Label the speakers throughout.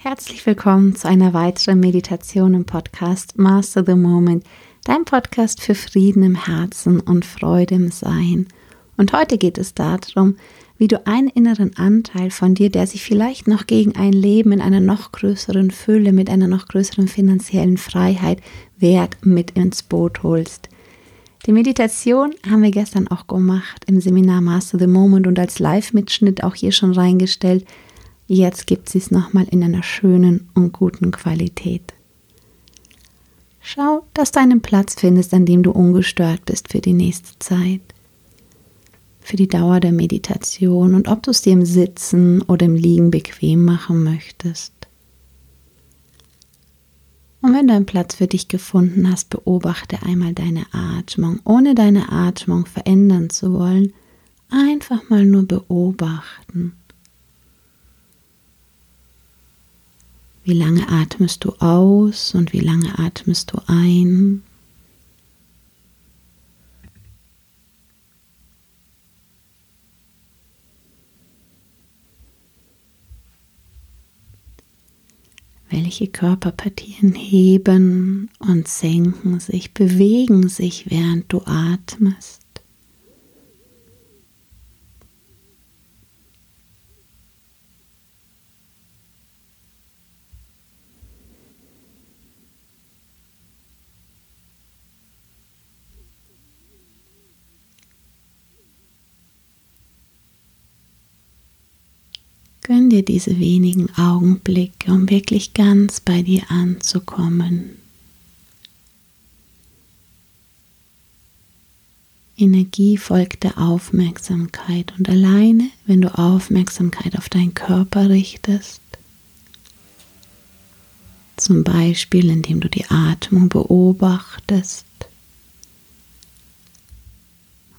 Speaker 1: Herzlich willkommen zu einer weiteren Meditation im Podcast Master the Moment, dein Podcast für Frieden im Herzen und Freude im Sein. Und heute geht es darum, wie du einen inneren Anteil von dir, der sich vielleicht noch gegen ein Leben in einer noch größeren Fülle, mit einer noch größeren finanziellen Freiheit wert, mit ins Boot holst. Die Meditation haben wir gestern auch gemacht im Seminar Master the Moment und als Live-Mitschnitt auch hier schon reingestellt. Jetzt gibt sie es nochmal in einer schönen und guten Qualität. Schau, dass du einen Platz findest, an dem du ungestört bist für die nächste Zeit, für die Dauer der Meditation und ob du es dir im Sitzen oder im Liegen bequem machen möchtest. Und wenn du einen Platz für dich gefunden hast, beobachte einmal deine Atmung, ohne deine Atmung verändern zu wollen, einfach mal nur beobachten. Wie lange atmest du aus und wie lange atmest du ein? Welche Körperpartien heben und senken sich, bewegen sich, während du atmest? Gönn dir diese wenigen Augenblicke, um wirklich ganz bei dir anzukommen. Energie folgt der Aufmerksamkeit und alleine, wenn du Aufmerksamkeit auf deinen Körper richtest, zum Beispiel indem du die Atmung beobachtest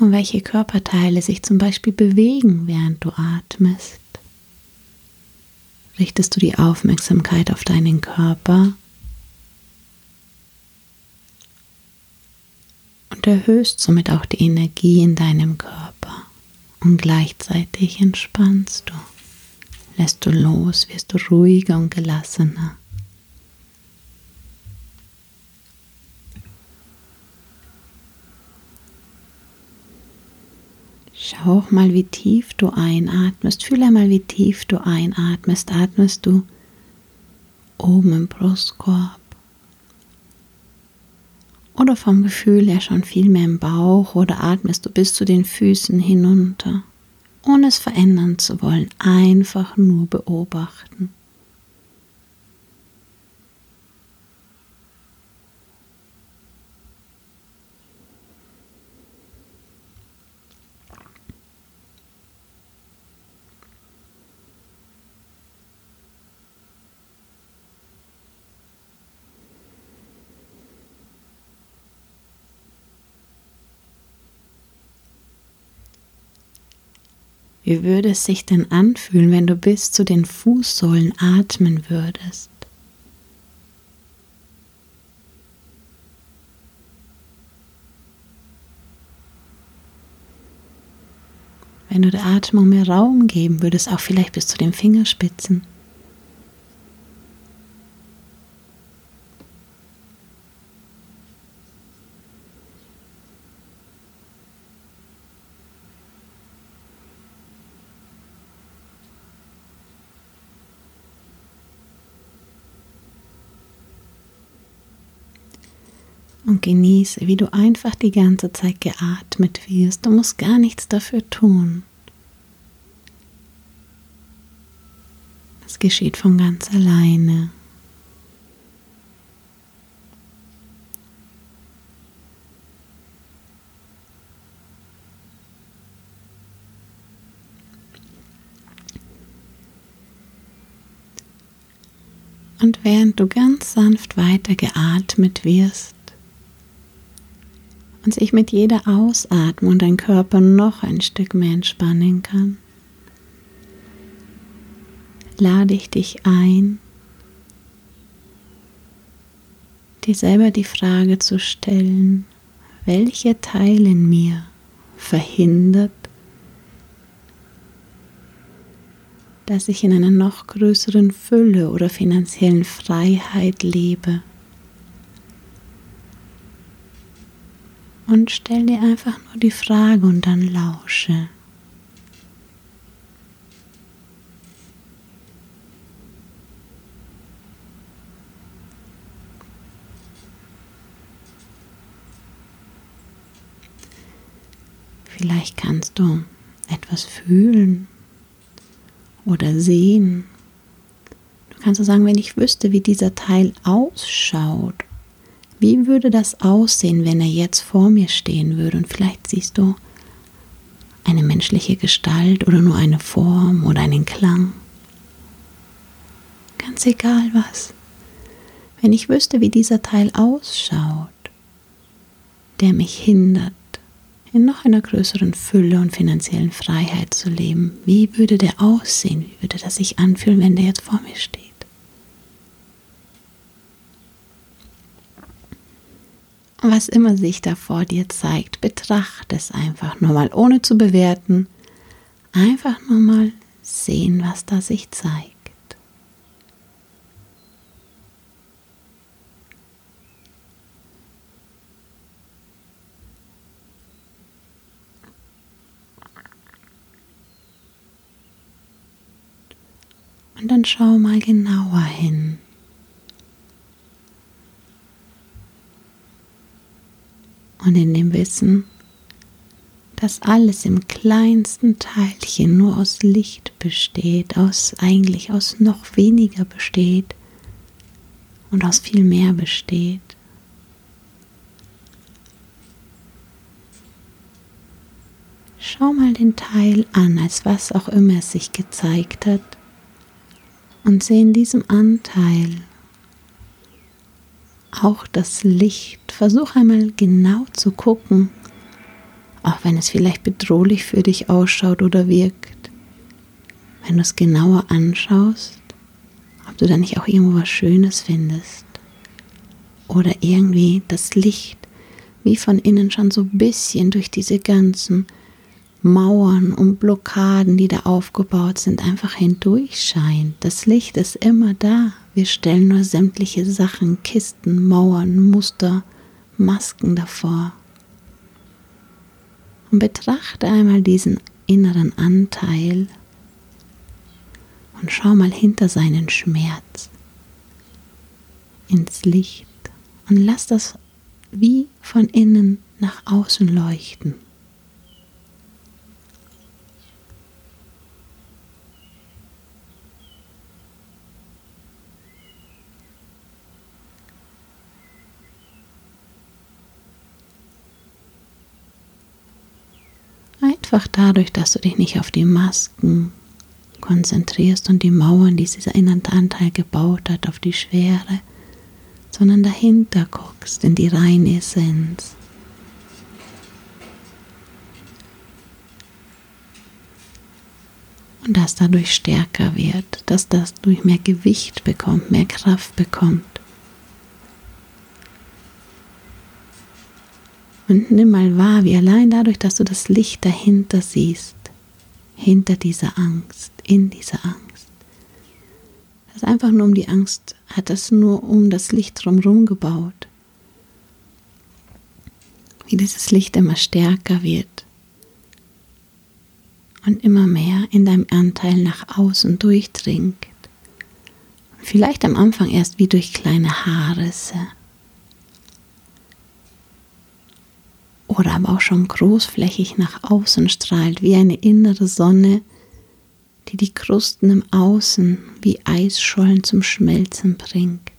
Speaker 1: und welche Körperteile sich zum Beispiel bewegen, während du atmest, richtest du die Aufmerksamkeit auf deinen Körper und erhöhst somit auch die Energie in deinem Körper und gleichzeitig entspannst du, lässt du los, wirst du ruhiger und gelassener. Schau auch mal, wie tief du einatmest. Fühle einmal, wie tief du einatmest. Atmest du oben im Brustkorb oder vom Gefühl her schon viel mehr im Bauch oder atmest du bis zu den Füßen hinunter, ohne es verändern zu wollen. Einfach nur beobachten. Wie würde es sich denn anfühlen, wenn du bis zu den Fußsohlen atmen würdest? Wenn du der Atmung mehr Raum geben würdest, auch vielleicht bis zu den Fingerspitzen. und genieße, wie du einfach die ganze Zeit geatmet wirst. Du musst gar nichts dafür tun. Es geschieht von ganz alleine. Und während du ganz sanft weiter geatmet wirst, und sich mit jeder Ausatmung dein Körper noch ein Stück mehr entspannen kann, lade ich dich ein, dir selber die Frage zu stellen, welcher Teil in mir verhindert dass ich in einer noch größeren Fülle oder finanziellen Freiheit lebe. Und stell dir einfach nur die Frage und dann lausche. Vielleicht kannst du etwas fühlen oder sehen. Du kannst so sagen, wenn ich wüsste, wie dieser Teil ausschaut, wie würde das aussehen, wenn er jetzt vor mir stehen würde? Und vielleicht siehst du eine menschliche Gestalt oder nur eine Form oder einen Klang. Ganz egal was. Wenn ich wüsste, wie dieser Teil ausschaut, der mich hindert, in noch einer größeren Fülle und finanziellen Freiheit zu leben. Wie würde der aussehen? Wie würde das sich anfühlen, wenn der jetzt vor mir steht? Was immer sich da vor dir zeigt, betrachte es einfach nur mal, ohne zu bewerten. Einfach nur mal sehen, was da sich zeigt. Und dann schau mal genauer hin. Und in dem Wissen, dass alles im kleinsten Teilchen nur aus Licht besteht, aus eigentlich aus noch weniger besteht und aus viel mehr besteht. Schau mal den Teil an, als was auch immer es sich gezeigt hat und sehe in diesem Anteil auch das Licht. Versuch einmal genau zu gucken, auch wenn es vielleicht bedrohlich für dich ausschaut oder wirkt. Wenn du es genauer anschaust, ob du da nicht auch irgendwo was Schönes findest. Oder irgendwie das Licht wie von innen schon so ein bisschen durch diese ganzen Mauern und Blockaden, die da aufgebaut sind, einfach hindurch scheint. Das Licht ist immer da. Wir stellen nur sämtliche Sachen, Kisten, Mauern, Muster, Masken davor. Und betrachte einmal diesen inneren Anteil und schau mal hinter seinen Schmerz ins Licht und lass das wie von innen nach außen leuchten. Einfach dadurch, dass du dich nicht auf die Masken konzentrierst und die Mauern, die dieser innere Anteil gebaut hat, auf die Schwere, sondern dahinter guckst in die reine Essenz. Und das dadurch stärker wird, dass das durch mehr Gewicht bekommt, mehr Kraft bekommt. Und nimm mal wahr, wie allein dadurch, dass du das Licht dahinter siehst, hinter dieser Angst, in dieser Angst, das einfach nur um die Angst, hat das nur um das Licht drumherum gebaut. Wie dieses Licht immer stärker wird und immer mehr in deinem Anteil nach außen durchdringt. Vielleicht am Anfang erst wie durch kleine Haarrisse oder aber auch schon großflächig nach außen strahlt, wie eine innere Sonne, die die Krusten im Außen wie Eisschollen zum Schmelzen bringt.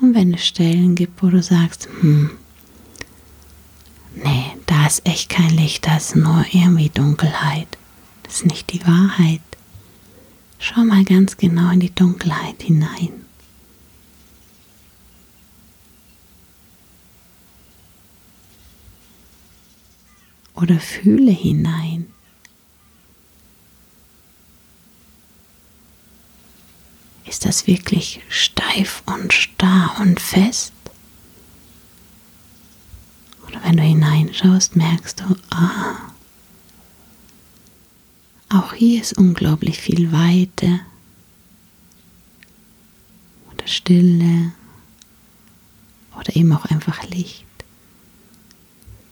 Speaker 1: Und wenn es Stellen gibt, wo du sagst, hm, nee, da ist echt kein Licht, da ist nur irgendwie Dunkelheit. Das ist nicht die Wahrheit. Schau mal ganz genau in die Dunkelheit hinein. oder fühle hinein. Ist das wirklich steif und starr und fest? Oder wenn du hineinschaust, merkst du, ah, auch hier ist unglaublich viel Weite oder Stille oder eben auch einfach Licht.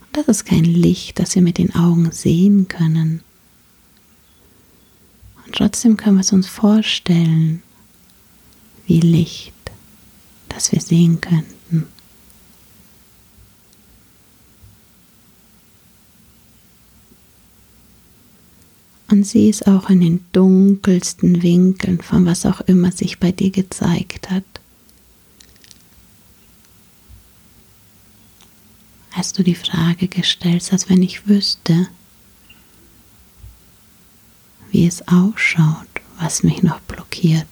Speaker 1: Und das ist kein Licht, das wir mit den Augen sehen können. Und trotzdem können wir es uns vorstellen, wie Licht, das wir sehen könnten. Und sieh es auch in den dunkelsten Winkeln von was auch immer sich bei dir gezeigt hat. Als du die Frage gestellt hast, wenn ich wüsste, wie es ausschaut, was mich noch blockiert,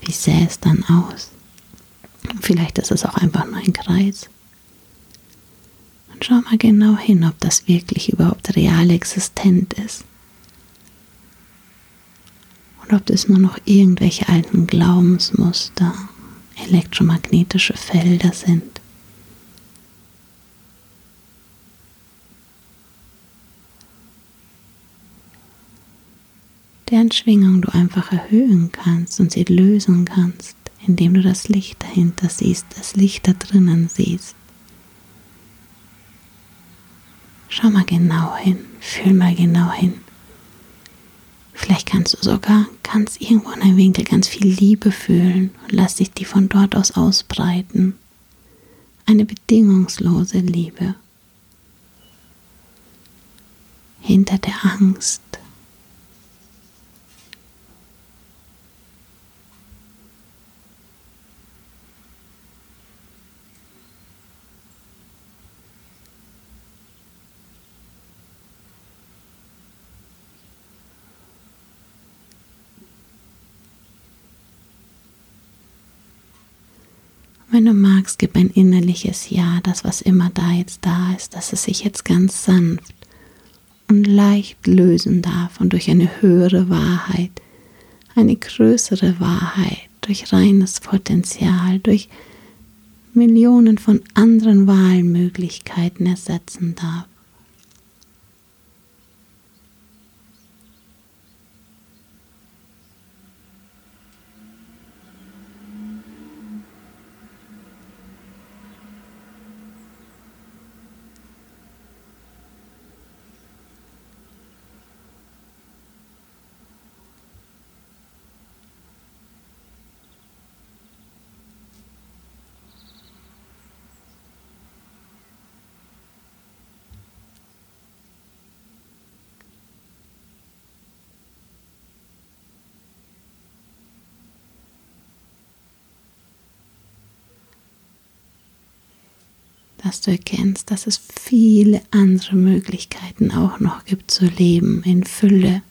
Speaker 1: wie sähe es dann aus? Vielleicht ist es auch einfach nur ein Kreis. Und schau mal genau hin, ob das wirklich überhaupt real existent ist. Und ob das nur noch irgendwelche alten Glaubensmuster, elektromagnetische Felder sind. Deren Schwingung du einfach erhöhen kannst und sie lösen kannst, indem du das Licht dahinter siehst, das Licht da drinnen siehst. Schau mal genau hin, fühl mal genau hin. Vielleicht kannst du sogar ganz irgendwo in einem Winkel ganz viel Liebe fühlen und lass dich die von dort aus ausbreiten. Eine bedingungslose Liebe. Hinter der Angst, Wenn du magst, gib ein innerliches Ja, das was immer da jetzt da ist, dass es sich jetzt ganz sanft und leicht lösen darf und durch eine höhere Wahrheit, eine größere Wahrheit, durch reines Potenzial, durch Millionen von anderen Wahlmöglichkeiten ersetzen darf. Dass du erkennst, dass es viele andere Möglichkeiten auch noch gibt zu leben in Fülle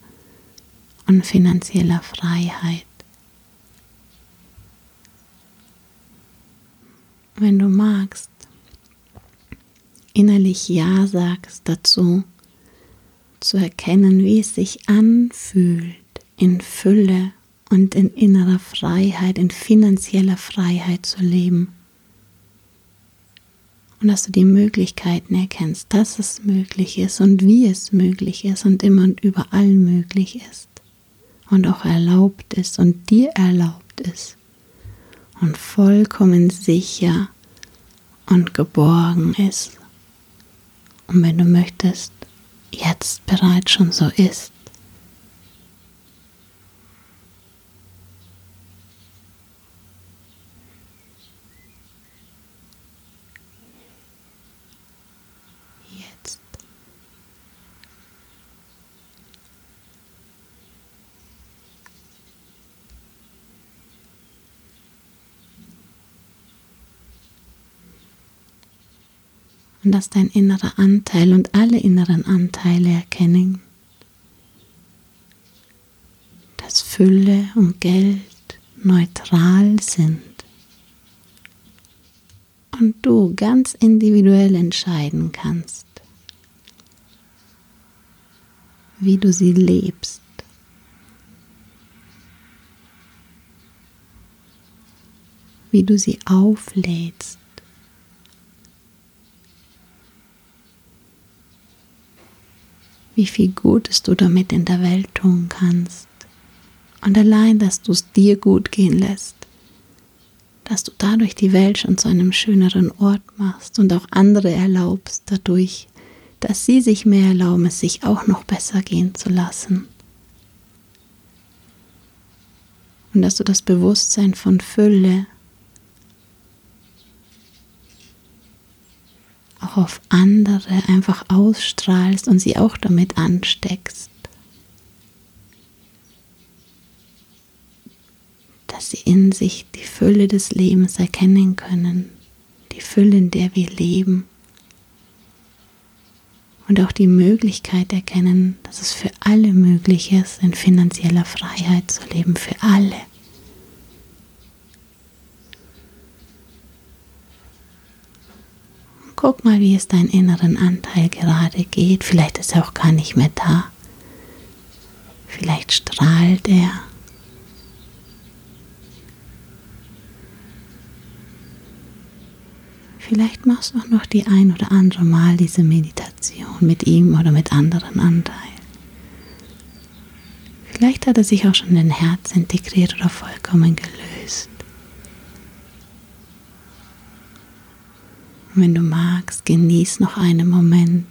Speaker 1: und finanzieller Freiheit. Wenn du magst, innerlich Ja sagst dazu, zu erkennen, wie es sich anfühlt, in Fülle und in innerer Freiheit, in finanzieller Freiheit zu leben und dass du die Möglichkeiten erkennst, dass es möglich ist und wie es möglich ist und immer und überall möglich ist und auch erlaubt ist und dir erlaubt ist und vollkommen sicher und geborgen ist. Und wenn du möchtest, jetzt bereits schon so ist. Und dass dein innerer Anteil und alle inneren Anteile erkennen, dass Fülle und Geld neutral sind und du ganz individuell entscheiden kannst, wie du sie lebst. Wie du sie auflädst. Wie viel Gutes du damit in der Welt tun kannst. Und allein, dass du es dir gut gehen lässt, dass du dadurch die Welt schon zu einem schöneren Ort machst und auch andere erlaubst dadurch, dass sie sich mehr erlauben, es sich auch noch besser gehen zu lassen. Und dass du das Bewusstsein von Fülle auch auf andere einfach ausstrahlst und sie auch damit ansteckst. dass sie in sich die Fülle des Lebens erkennen können, die Fülle, in der wir leben und auch die Möglichkeit erkennen, dass es für alle möglich ist, in finanzieller Freiheit zu leben, für alle. Guck mal, wie es deinen inneren Anteil gerade geht. Vielleicht ist er auch gar nicht mehr da. Vielleicht strahlt er. Vielleicht machst du auch noch die ein oder andere Mal diese Meditation mit ihm oder mit anderen Anteilen. Vielleicht hat er sich auch schon in dein Herz integriert oder vollkommen gelöst. Und wenn du magst, genieß noch einen Moment,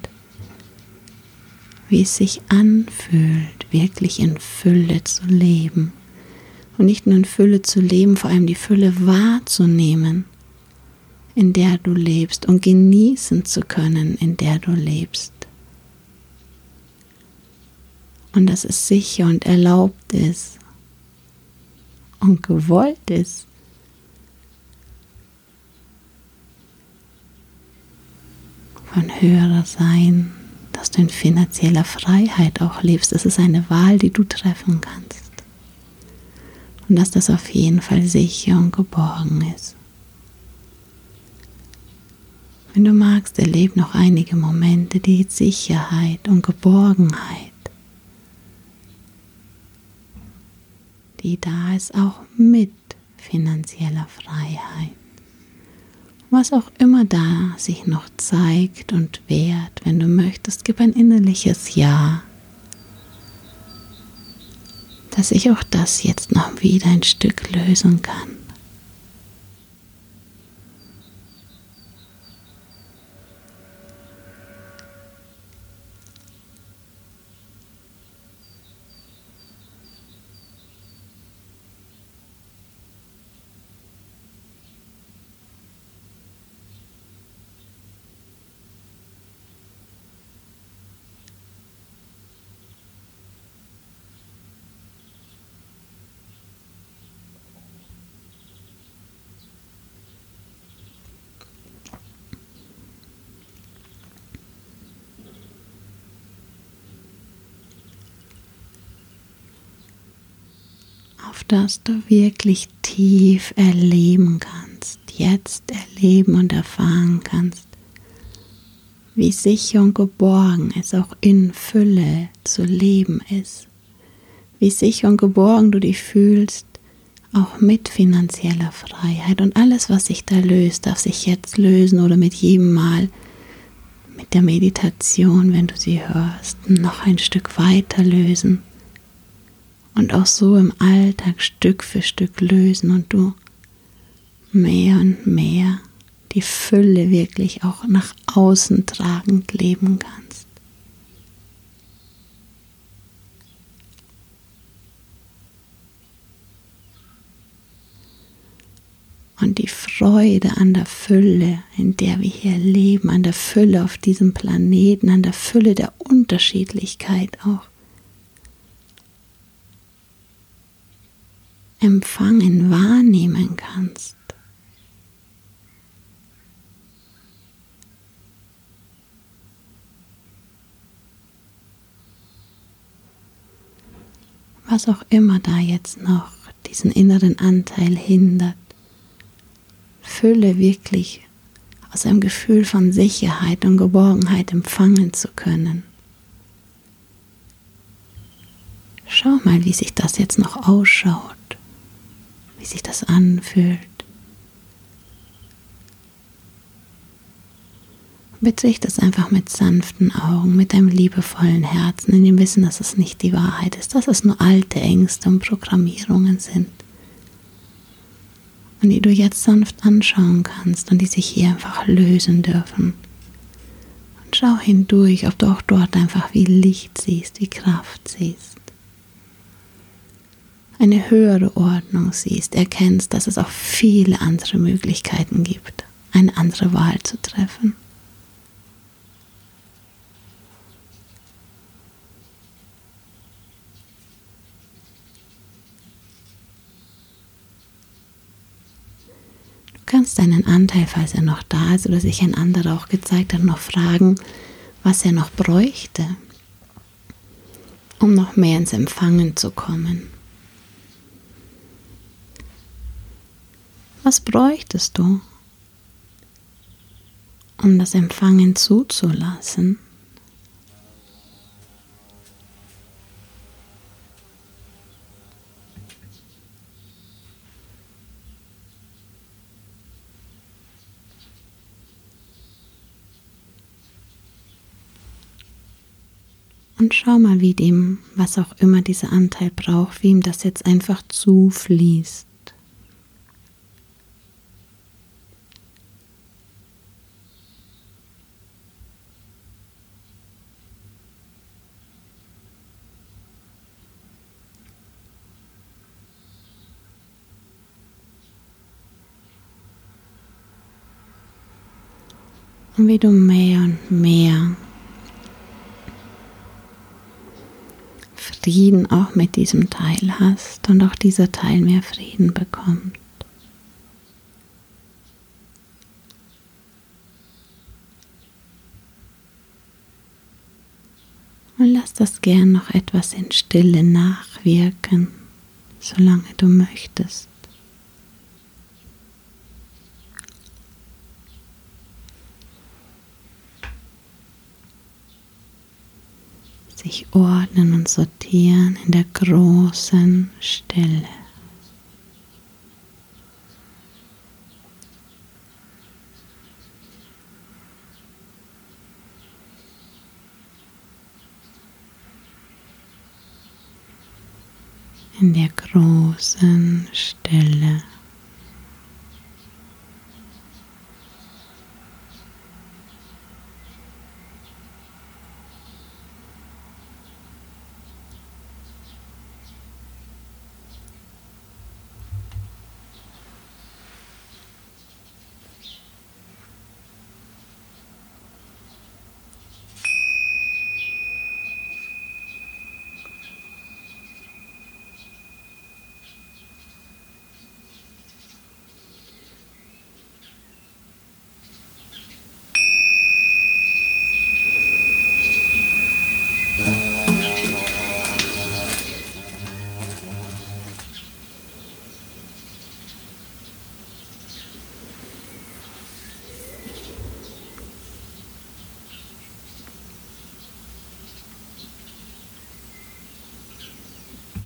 Speaker 1: wie es sich anfühlt, wirklich in Fülle zu leben. Und nicht nur in Fülle zu leben, vor allem die Fülle wahrzunehmen in der du lebst und genießen zu können, in der du lebst. Und dass es sicher und erlaubt ist und gewollt ist. Von höherer Sein, dass du in finanzieller Freiheit auch lebst. Das ist eine Wahl, die du treffen kannst. Und dass das auf jeden Fall sicher und geborgen ist. Wenn du magst, erlebe noch einige Momente die Sicherheit und Geborgenheit, die da ist, auch mit finanzieller Freiheit. Was auch immer da sich noch zeigt und wehrt, wenn du möchtest, gib ein innerliches Ja, dass ich auch das jetzt noch wieder ein Stück lösen kann. Auf das du wirklich tief erleben kannst, jetzt erleben und erfahren kannst, wie sicher und geborgen es auch in Fülle zu leben ist, wie sicher und geborgen du dich fühlst, auch mit finanzieller Freiheit und alles, was sich da löst, darf sich jetzt lösen oder mit jedem Mal mit der Meditation, wenn du sie hörst, noch ein Stück weiter lösen und auch so im Alltag Stück für Stück lösen und du mehr und mehr die Fülle wirklich auch nach außen tragend leben kannst. Und die Freude an der Fülle, in der wir hier leben, an der Fülle auf diesem Planeten, an der Fülle der Unterschiedlichkeit auch empfangen, wahrnehmen kannst. Was auch immer da jetzt noch diesen inneren Anteil hindert, Fülle wirklich aus einem Gefühl von Sicherheit und Geborgenheit empfangen zu können. schau mal, wie sich das jetzt noch ausschaut, sich das anfühlt. Betrachte es einfach mit sanften Augen, mit einem liebevollen Herzen, in dem Wissen, dass es nicht die Wahrheit ist, dass es nur alte Ängste und Programmierungen sind. Und die du jetzt sanft anschauen kannst und die sich hier einfach lösen dürfen. Und schau hindurch, ob du auch dort einfach wie Licht siehst, wie Kraft siehst. Eine höhere Ordnung siehst, erkennst, dass es auch viele andere Möglichkeiten gibt, eine andere Wahl zu treffen. kannst deinen Anteil, falls er noch da ist oder sich ein anderer auch gezeigt hat, noch fragen, was er noch bräuchte, um noch mehr ins Empfangen zu kommen. Was bräuchtest du, um das Empfangen zuzulassen? Und schau mal, wie dem, was auch immer dieser Anteil braucht, wie ihm das jetzt einfach zufließt. Und wie du mehr und mehr Frieden auch mit diesem Teil hast und auch dieser Teil mehr Frieden bekommt. Und lass das gern noch etwas in Stille nachwirken, solange du möchtest. Sich ordnen und sortieren in der großen Stille. In der großen Stille.